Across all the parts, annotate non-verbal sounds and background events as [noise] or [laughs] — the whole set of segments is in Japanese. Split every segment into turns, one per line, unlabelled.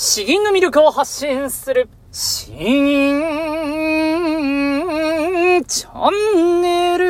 詩吟の魅力を発信する、詩吟チャンネル。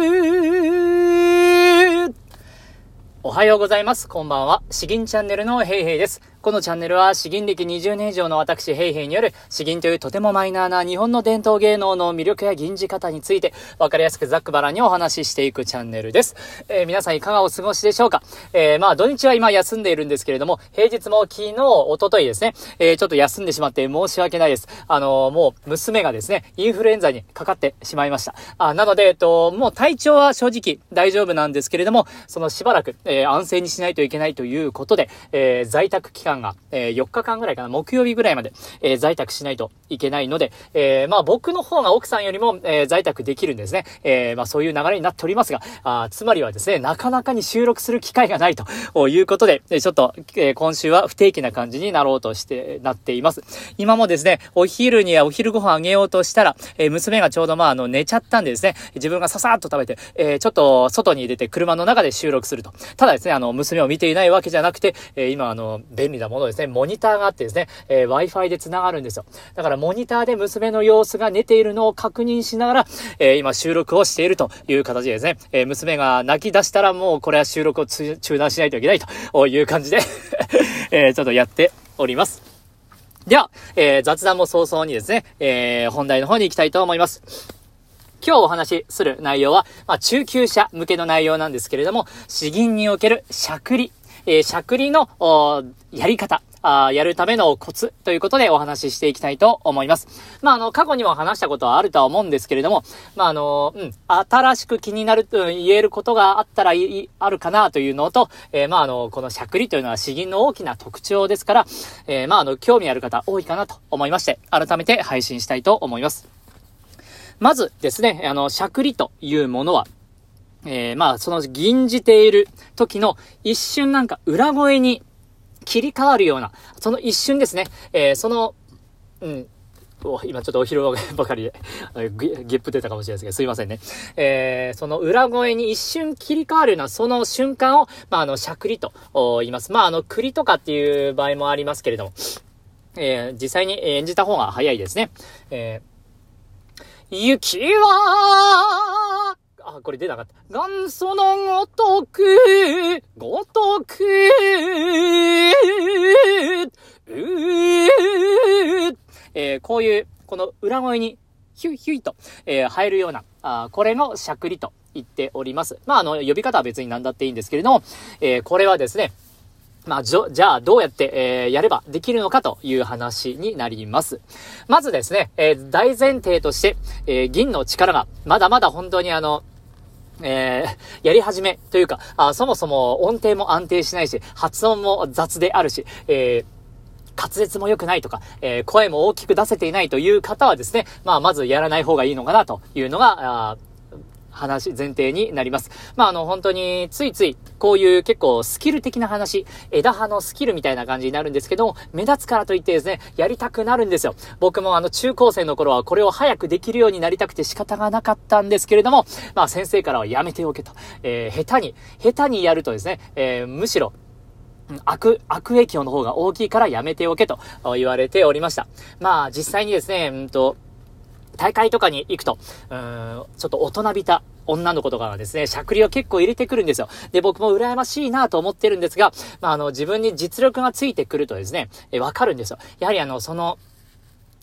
おはようございます。こんばんは。詩吟チャンネルのヘイヘイです。このチャンネルは詩吟歴20年以上の私、ヘイヘイによる詩吟というとてもマイナーな日本の伝統芸能の魅力や吟じ方について分かりやすくざっくばらにお話ししていくチャンネルです。えー、皆さんいかがお過ごしでしょうか？えー、まあ土日は今休んでいるんですけれども、平日も昨日、おとといですね、えー、ちょっと休んでしまって申し訳ないです。あのもう娘がですね、インフルエンザにかかってしまいました。あなので、えっと、もう体調は正直大丈夫なんですけれども、そのしばらく、え安静にしないといけないということで、え在宅期間が、え4日日間ぐらいかな、木曜日ぐらいまで、えー、在宅しないといけないので、えー、まあ僕の方が奥さんよりも、えー、在宅できるんですね。えー、まあそういう流れになっておりますが、あつまりはですね、なかなかに収録する機会がないということで、ちょっと、えー、今週は不定期な感じになろうとして、なっています。今もですね、お昼にはお昼ご飯あげようとしたら、えー、娘がちょうどまああの寝ちゃったんでですね、自分がささっと食べて、えー、ちょっと外に出て車の中で収録すると。ただですね、あの、娘を見ていないわけじゃなくて、えー、今あの、便利なものですね、モニターがあってですね、えー、Wi-Fi で繋がるんですよ。だからモニターで娘の様子が寝ているのを確認しながら、えー、今収録をしているという形でですね、えー、娘が泣き出したらもうこれは収録を中断しないといけないという感じで [laughs] えちょっとやっております。では、え雑談も早々にですね、え本題の方に行きたいと思います。今日お話しする内容は、まあ、中級者向けの内容なんですけれども、詩吟におけるしゃくり、えー、しゃくりの、やり方、あやるためのコツということでお話ししていきたいと思います。まあ、あの、過去にも話したことはあるとは思うんですけれども、まあ、あの、うん、新しく気になる、うん、言えることがあったらい、あるかなというのと、えー、まあ、あの、このしゃくりというのは詩吟の大きな特徴ですから、えー、まあ、あの、興味ある方多いかなと思いまして、改めて配信したいと思います。まずですね、あの、しゃくりというものは、えー、まあ、その吟じている時の一瞬なんか裏声に切り替わるような、その一瞬ですね、えー、その、うん、今ちょっとお昼 [laughs] ばかりでゲップ出たかもしれないですけど、すいませんね。えー、その裏声に一瞬切り替わるような、その瞬間を、まあ、あの、しゃくりと言います。まあ、あの、栗とかっていう場合もありますけれども、えー、実際に演じた方が早いですね。えー、雪は、あ、これ出なかった。元祖のごとく、ごとく、えー、こういう、この裏声に、ヒュイヒュイと、えー、入るような、あこれのしゃくりと言っております。まあ、あの、呼び方は別に何だっていいんですけれども、えー、これはですね、まあ、じゃあ、どうやって、えー、やればできるのかという話になります。まずですね、えー、大前提として、えー、銀の力が、まだまだ本当にあの、えー、やり始めというか、あそもそも音程も安定しないし、発音も雑であるし、えー滑舌も良くないとか、えー、声も大きく出せていないという方はですね、まあ、まずやらない方がいいのかなというのが、話、前提になります。まあ、あの、本当に、ついつい、こういう結構スキル的な話、枝葉のスキルみたいな感じになるんですけども、目立つからといってですね、やりたくなるんですよ。僕もあの、中高生の頃はこれを早くできるようになりたくて仕方がなかったんですけれども、まあ、先生からはやめておけと。えー、下手に、下手にやるとですね、えー、むしろ、悪、悪影響の方が大きいからやめておけと言われておりました。まあ、実際にですね、うんと、大会とかに行くと、うーん、ちょっと大人びた女の子とかがですね、しゃくりを結構入れてくるんですよ。で、僕も羨ましいなと思ってるんですが、まあ、あの、自分に実力がついてくるとですね、え、わかるんですよ。やはりあの、その、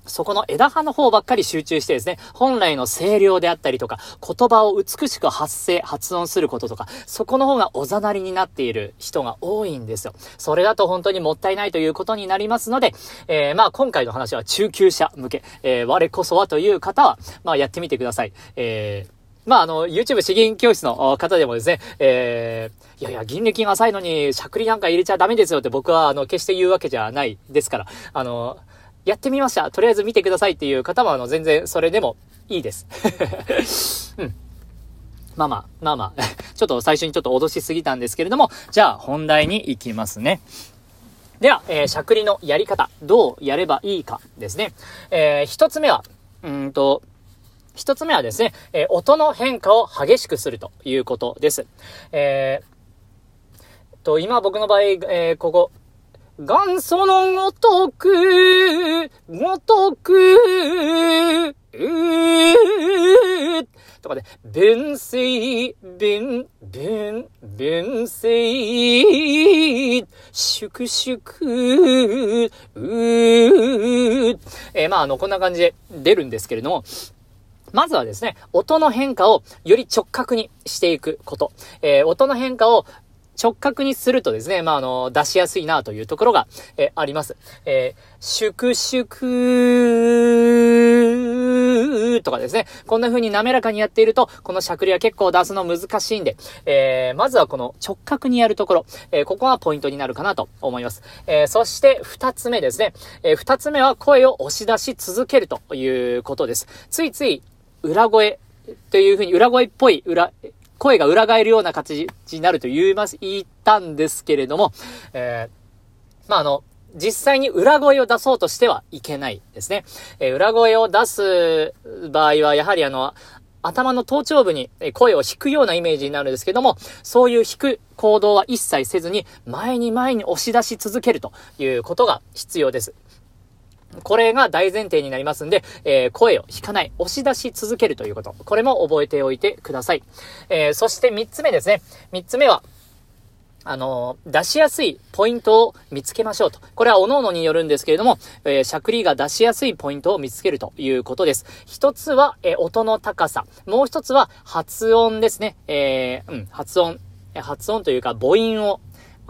そこの枝葉の方ばっかり集中してですね、本来の声量であったりとか、言葉を美しく発声、発音することとか、そこの方がおざなりになっている人が多いんですよ。それだと本当にもったいないということになりますので、えー、まあ今回の話は中級者向け、えー、我こそはという方は、まあやってみてください。えーまあ、あの、YouTube 詩吟教室の方でもですね、えー、いやいや、銀歴が浅いのに、しゃくりなんか入れちゃダメですよって僕は、あの、決して言うわけじゃないですから、あの、やってみました。とりあえず見てくださいっていう方は、あの、全然それでもいいです。[laughs] うん。まあまあ、まあまあ、[laughs] ちょっと最初にちょっと脅しすぎたんですけれども、じゃあ本題に行きますね。では、えー、しゃくりのやり方、どうやればいいかですね。えー、一つ目は、うんと、一つ目はですね、えー、音の変化を激しくするということです。えー、と、今僕の場合、えー、ここ、元祖のごとく、ごとく、とかで、弁水、弁、弁、弁水、粛々、うえー、まあ、あの、こんな感じで出るんですけれども、まずはですね、音の変化をより直角にしていくこと。えー、音の変化を直角にするとですね、まあ、あの、出しやすいなというところが、えあります。えー、粛々とかですね、こんな風に滑らかにやっていると、このしゃくりは結構出すの難しいんで、えー、まずはこの直角にやるところ、えー、ここがポイントになるかなと思います。え、そして二つ目ですね、えー、二つ目は声を押し出し続けるということです。ついつい裏声という風に裏声っぽい裏、声が裏返るような形になると言います、言ったんですけれども、えー、まあ、あの、実際に裏声を出そうとしてはいけないですね。えー、裏声を出す場合は、やはりあの、頭の頭頂部に声を引くようなイメージになるんですけども、そういう引く行動は一切せずに、前に前に押し出し続けるということが必要です。これが大前提になりますんで、えー、声を引かない、押し出し続けるということ。これも覚えておいてください。えー、そして三つ目ですね。三つ目は、あの、出しやすいポイントを見つけましょうと。これは各々によるんですけれども、えー、しゃくりが出しやすいポイントを見つけるということです。一つは、えー、音の高さ。もう一つは、発音ですね。えー、うん、発音。発音というか母音を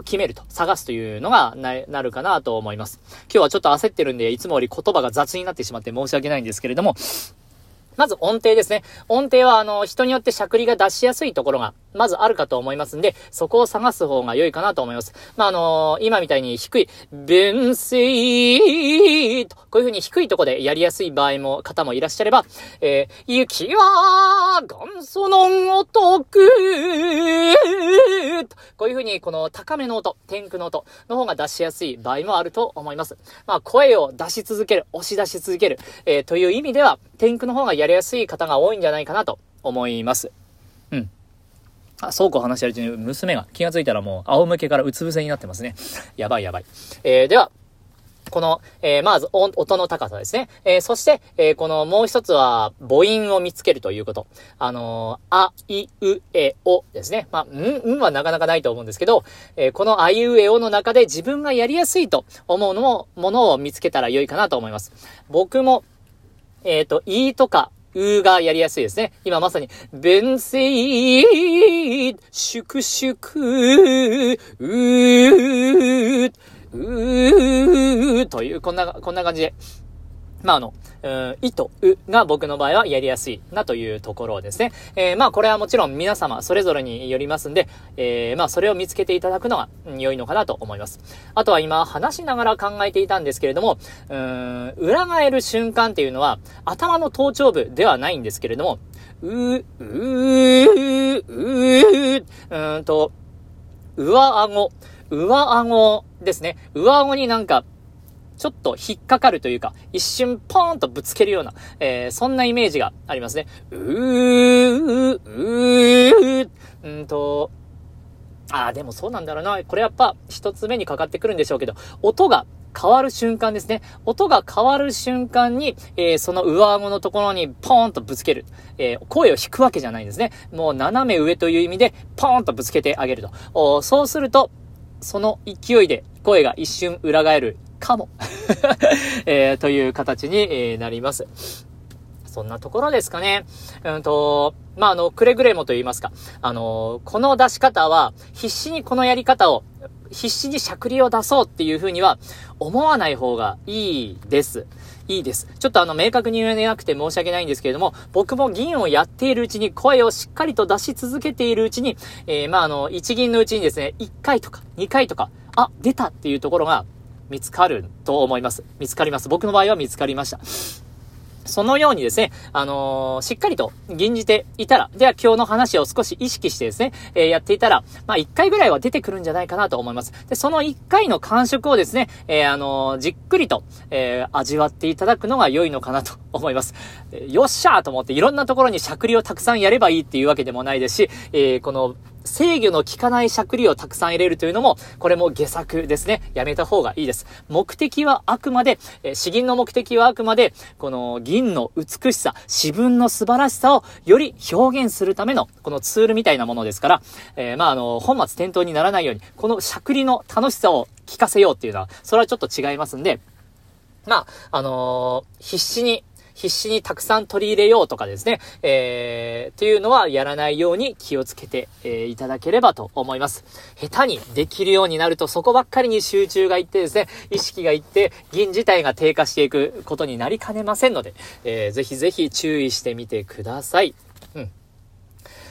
決めると、探すというのがな、なるかなと思います。今日はちょっと焦ってるんで、いつもより言葉が雑になってしまって申し訳ないんですけれども、まず音程ですね。音程は、あの、人によってしゃくりが出しやすいところが、まずあるかと思いますんで、そこを探す方が良いかなと思います。まあ、あのー、今みたいに低い、弁声と、こういう風に低いとこでやりやすい場合も、方もいらっしゃれば、えー、雪は、元祖のごとく、こういう風に、この高めの音、天空の音の方が出しやすい場合もあると思います。まあ、声を出し続ける、押し出し続ける、えー、という意味では、天空の方がやりやすい方が多いんじゃないかなと思います。うん。あ、そうこう話してるうちに娘が気がついたらもう仰向けからうつ伏せになってますね。[laughs] やばいやばい。えー、では、この、えー、まず、音の高さですね。えー、そして、えー、この、もう一つは、母音を見つけるということ。あのあ、い、う、え、おですね。まあ、ん、んはなかなかないと思うんですけど、えこのあいうえおの中で自分がやりやすいと思うのも、ものを見つけたら良いかなと思います。僕も、えっ、と、いとか、うがやりやすいですね。今まさに、弁声、祝祝、うー、うー、という、こんな、こんな感じで、まあ、あの、うん、いとうが僕の場合はやりやすいなというところですね。えー、まあこれはもちろん皆様それぞれによりますんで、えー、まあそれを見つけていただくのが良いのかなと思います。あとは今話しながら考えていたんですけれども、うん、裏返る瞬間っていうのは頭の頭頂部ではないんですけれども、う、う、う、う、うんと、上顎、上顎ですね。上顎になんかちょっと引っかかるというか、一瞬ポーンとぶつけるような、えー、そんなイメージがありますね。うー、うー、うんと、ああ、でもそうなんだろうな。これやっぱ一つ目にかかってくるんでしょうけど、音が変わる瞬間ですね。音が変わる瞬間に、えー、その上顎のところにポーンとぶつける。えー、声を引くわけじゃないんですね。もう斜め上という意味で、ポーンとぶつけてあげると。そうすると、その勢いで声が一瞬裏返るかも [laughs] えー、という形に、なります。そんなところですかね。うんと、まあ、あの、くれぐれもと言いますか、あの、この出し方は、必死にこのやり方を、必死にしゃくりを出そうっていうふうには思わない方がいいです。いいです。ちょっとあの、明確に言えなくて申し訳ないんですけれども、僕も銀をやっているうちに、声をしっかりと出し続けているうちに、えー、まあ、あの、一銀のうちにですね、1回とか2回とか、あ、出たっていうところが、見つかると思います。見つかります。僕の場合は見つかりました。そのようにですね、あのー、しっかりと吟じていたら、では今日の話を少し意識してですね、えー、やっていたら、まあ、1回ぐらいは出てくるんじゃないかなと思います。で、その1回の感触をですね、えー、あのじっくりと、え味わっていただくのが良いのかなと思います。よっしゃーと思っていろんなところにしゃくりをたくさんやればいいっていうわけでもないですし、えこの、制御の効かないしゃくりをたくさん入れるというのも、これも下作ですね。やめた方がいいです。目的はあくまで、えー、詩吟の目的はあくまで、この銀の美しさ、詩文の素晴らしさをより表現するための、このツールみたいなものですから、えー、まあ、あの、本末転倒にならないように、このしゃくりの楽しさを聞かせようっていうのは、それはちょっと違いますんで、まあ、あのー、必死に、必死にたくさん取り入れようとかですね、えー、っていうのはやらないように気をつけて、えー、いただければと思います。下手にできるようになるとそこばっかりに集中がいってですね、意識がいって、銀自体が低下していくことになりかねませんので、えー、ぜひぜひ注意してみてください。うん。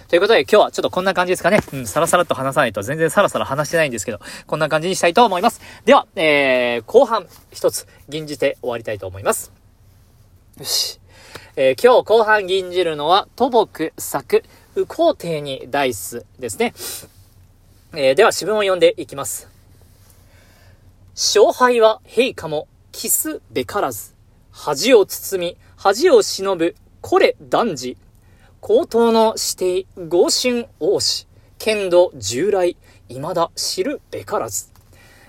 ということで今日はちょっとこんな感じですかね。うん、さらさらっと話さないと全然さらさら話してないんですけど、こんな感じにしたいと思います。では、えー、後半一つ吟じて終わりたいと思います。よし。えー、今日後半吟じるのは、土木作、右皇帝にダイスですね。えー、では、詩文を読んでいきます。勝敗は陛下も、キスべからず。恥を包み、恥を忍ぶ、これ男児。高等の指定、合春王子。剣道従来、未だ知るべからず。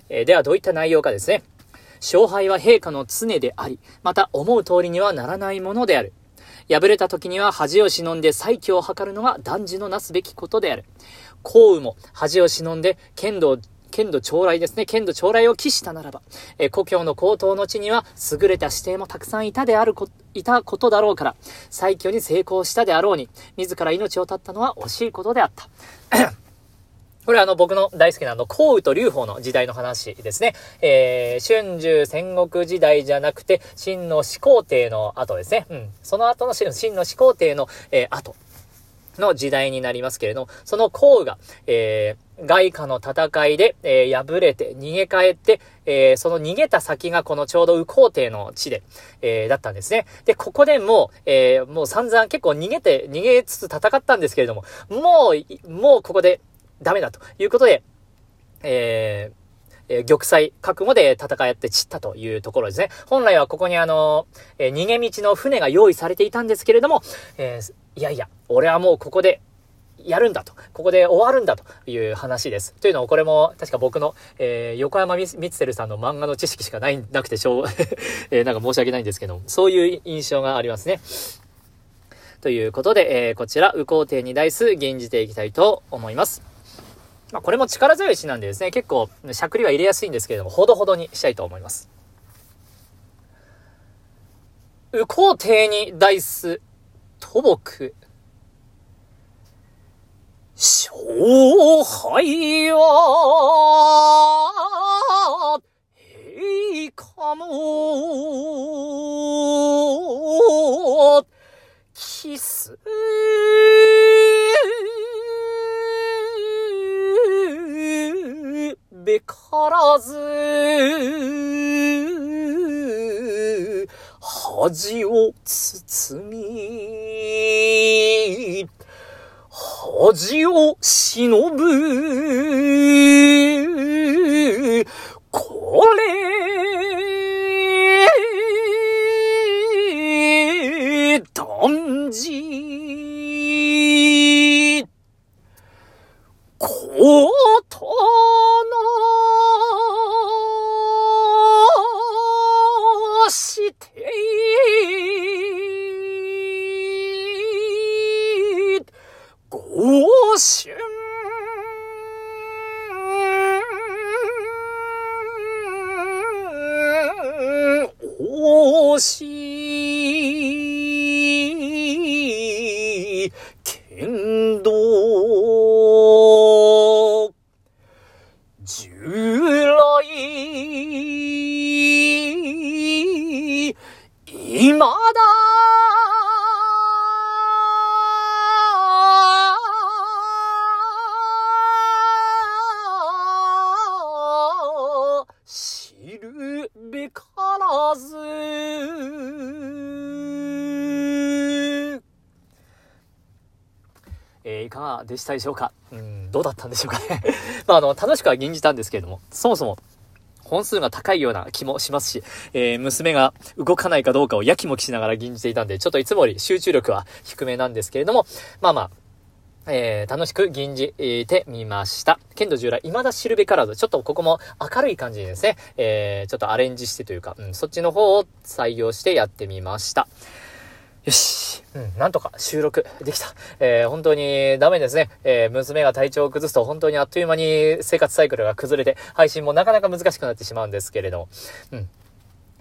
えー、では、どういった内容かですね。勝敗は陛下の常であり、また思う通りにはならないものである。敗れた時には恥を忍んで再起を図るのが男児のなすべきことである。幸運も恥を忍んで剣道剣道将来ですね。剣道将来を期したならば、え故郷の高等の地には優れた指定もたくさんいたであるこ、いたことだろうから、再挙に成功したであろうに、自ら命を絶ったのは惜しいことであった。これはあの僕の大好きなあの、項羽と劉邦の時代の話ですね。えー、春秋戦国時代じゃなくて、秦の始皇帝の後ですね。うん。その後の秦の始皇帝の、えー、後の時代になりますけれども、その項羽が、えー、外貨の戦いで、えー、敗れて逃げ帰って、えー、その逃げた先がこのちょうど右皇帝の地で、えー、だったんですね。で、ここでもう、えー、もう散々結構逃げて、逃げつつ戦ったんですけれども、もう、もうここでダメだということで、えー、え玉砕、覚悟で戦い合って散ったというところですね。本来はここにあの、えー、逃げ道の船が用意されていたんですけれども、えー、いやいや、俺はもうここでやるんだと。ここで終わるんだという話です。というのを、これも、確か僕の、えー、横山光輝さんの漫画の知識しかない、なくてしょう、[laughs] えー、なんか申し訳ないんですけど、そういう印象がありますね。ということで、えー、こちら、右皇帝に対す吟じていきたいと思います。まあ、これも力強い詩なんでですね、結構、しゃくりは入れやすいんですけれども、ほどほどにしたいと思います。右皇帝に大す、土木。勝敗は、らず、恥を包み、恥を忍ぶ、し、剣道、従来、今だ、知るべからずえー、いかがでしたでしょうか？うん、どうだったんでしょうか？ね [laughs] まあ、あの、楽しくは吟じたんですけれども、そもそも、本数が高いような気もしますし、えー、娘が動かないかどうかをやきもきしながら吟じていたんで、ちょっといつもより集中力は低めなんですけれども、まあまあ、えー、楽しく吟じてみました。剣道従来、未だシルベカラード。ちょっとここも明るい感じですね。えー、ちょっとアレンジしてというか、うん、そっちの方を採用してやってみました。よし。うん、なんとか収録できた。えー、本当にダメですね。えー、娘が体調を崩すと本当にあっという間に生活サイクルが崩れて、配信もなかなか難しくなってしまうんですけれど、うん、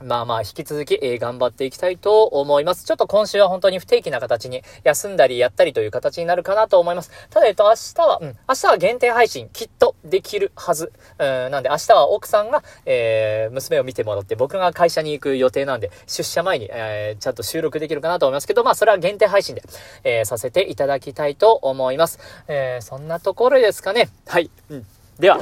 まあまあ、引き続き、えー、頑張っていきたいと思います。ちょっと今週は本当に不定期な形に休んだりやったりという形になるかなと思います。ただ、えっと、明日は、うん、明日は限定配信、きっとできるはず。うん、なんで、明日は奥さんが、えー、娘を見てもらって、僕が会社に行く予定なんで、出社前に、えー、ちゃんと収録できるかなと思いますけど、まあ、それは限定配信で、えー、させていただきたいと思います。えー、そんなところですかね。はい。うん。では、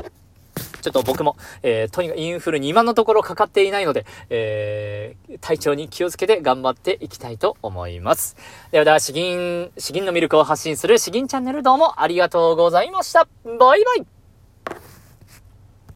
ちょっと僕も、えー、とにかくインフルに今のところかかっていないので、えー、体調に気をつけて頑張っていきたいと思います。ではでは、詩吟、詩吟の魅力を発信する詩吟チャンネルどうもありがとうございました。バイバイ